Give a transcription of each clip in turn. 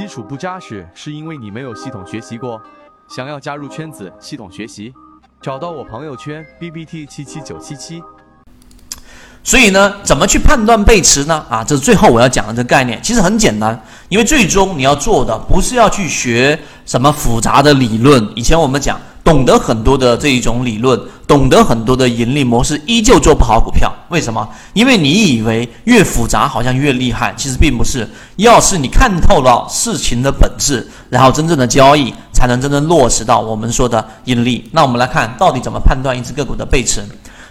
基础不扎实，是因为你没有系统学习过。想要加入圈子，系统学习，找到我朋友圈 B B T 七七九七七。所以呢，怎么去判断背驰呢？啊，这是最后我要讲的这个概念，其实很简单，因为最终你要做的不是要去学什么复杂的理论。以前我们讲，懂得很多的这一种理论，懂得很多的盈利模式，依旧做不好股票。为什么？因为你以为越复杂好像越厉害，其实并不是。要是你看透了事情的本质，然后真正的交易才能真正落实到我们说的盈利。那我们来看到底怎么判断一只个股的背驰。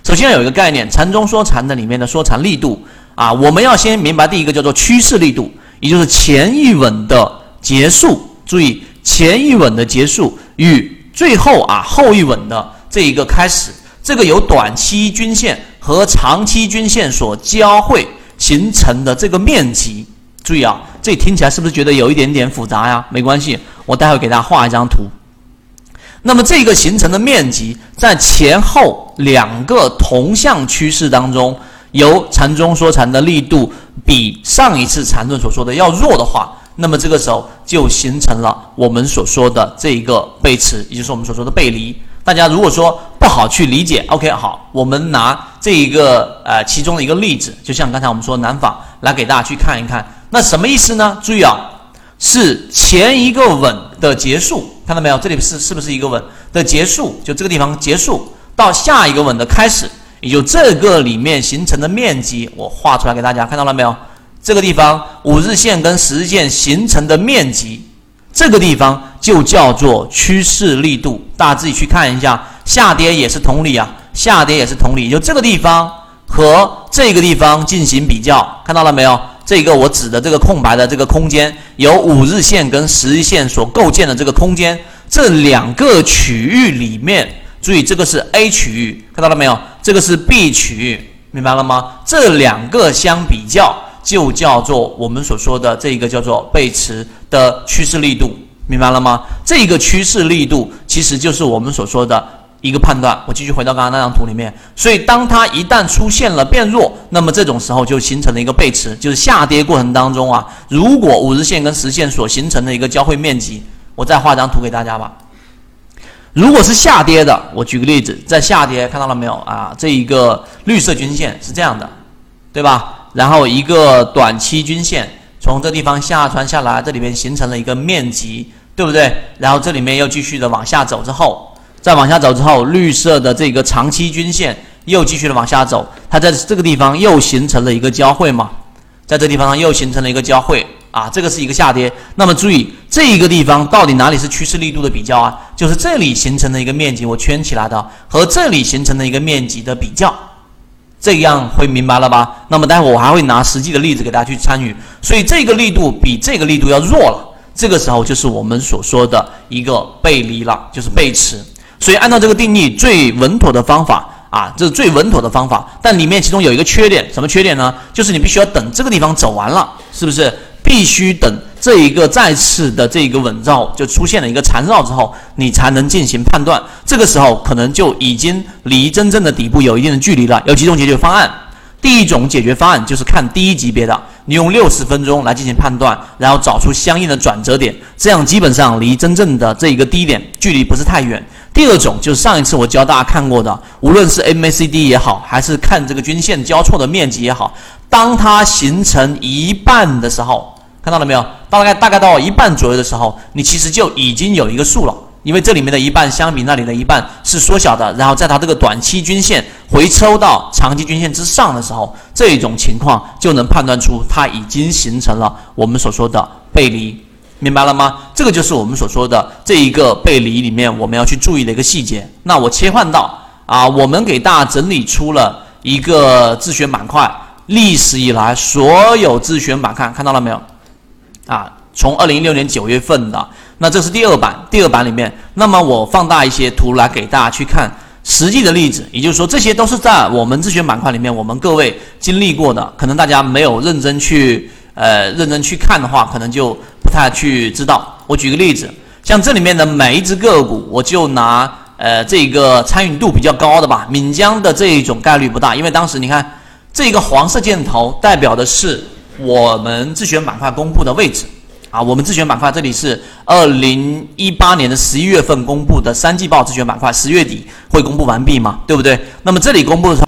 首先要有一个概念，禅中说禅的里面的说禅力度啊，我们要先明白第一个叫做趋势力度，也就是前一稳的结束。注意前一稳的结束与最后啊后一稳的这一个开始，这个由短期均线和长期均线所交汇形成的这个面积。注意啊，这听起来是不是觉得有一点点复杂呀？没关系，我待会给大家画一张图。那么这个形成的面积，在前后两个同向趋势当中，由缠中说禅的力度比上一次缠论所说的要弱的话，那么这个时候就形成了我们所说的这一个背驰，也就是我们所说的背离。大家如果说不好去理解，OK，好，我们拿这一个呃其中的一个例子，就像刚才我们说南纺来给大家去看一看，那什么意思呢？注意啊。是前一个稳的结束，看到没有？这里是是不是一个稳的结束？就这个地方结束到下一个稳的开始，也就这个里面形成的面积，我画出来给大家看到了没有？这个地方五日线跟十日线形成的面积，这个地方就叫做趋势力度。大家自己去看一下，下跌也是同理啊，下跌也是同理，就这个地方和这个地方进行比较，看到了没有？这个我指的这个空白的这个空间，由五日线跟十日线所构建的这个空间，这两个区域里面，注意这个是 A 区域，看到了没有？这个是 B 区域，明白了吗？这两个相比较，就叫做我们所说的这个叫做背驰的趋势力度，明白了吗？这个趋势力度其实就是我们所说的。一个判断，我继续回到刚刚那张图里面。所以，当它一旦出现了变弱，那么这种时候就形成了一个背驰，就是下跌过程当中啊，如果五日线跟十线所形成的一个交汇面积，我再画张图给大家吧。如果是下跌的，我举个例子，在下跌看到了没有啊？这一个绿色均线是这样的，对吧？然后一个短期均线从这地方下穿下来，这里面形成了一个面积，对不对？然后这里面又继续的往下走之后。再往下走之后，绿色的这个长期均线又继续的往下走，它在这个地方又形成了一个交汇嘛，在这地方上又形成了一个交汇啊，这个是一个下跌。那么注意这一个地方到底哪里是趋势力度的比较啊？就是这里形成的一个面积，我圈起来的和这里形成的一个面积的比较，这样会明白了吧？那么待会我还会拿实际的例子给大家去参与，所以这个力度比这个力度要弱了，这个时候就是我们所说的一个背离了，就是背驰。所以按照这个定义，最稳妥的方法啊，这是最稳妥的方法。但里面其中有一个缺点，什么缺点呢？就是你必须要等这个地方走完了，是不是？必须等这一个再次的这一个稳绕就出现了一个缠绕之后，你才能进行判断。这个时候可能就已经离真正的底部有一定的距离了。有几种解决方案。第一种解决方案就是看第一级别的，你用六十分钟来进行判断，然后找出相应的转折点，这样基本上离真正的这一个低点距离不是太远。第二种就是上一次我教大家看过的，无论是 MACD 也好，还是看这个均线交错的面积也好，当它形成一半的时候，看到了没有？大概大概到一半左右的时候，你其实就已经有一个数了，因为这里面的一半相比那里的一半是缩小的，然后在它这个短期均线回抽到长期均线之上的时候，这种情况就能判断出它已经形成了我们所说的背离。明白了吗？这个就是我们所说的这一个背离里面我们要去注意的一个细节。那我切换到啊，我们给大家整理出了一个自选板块，历史以来所有自选板块看到了没有？啊，从二零一六年九月份的，那这是第二版，第二版里面，那么我放大一些图来给大家去看实际的例子，也就是说这些都是在我们自选板块里面我们各位经历过的，可能大家没有认真去呃认真去看的话，可能就。不太去知道，我举个例子，像这里面的每一只个股，我就拿呃这个参与度比较高的吧，闽江的这一种概率不大，因为当时你看这个黄色箭头代表的是我们自选板块公布的位置，啊，我们自选板块这里是二零一八年的十一月份公布的三季报自选板块，十月底会公布完毕嘛，对不对？那么这里公布的时候。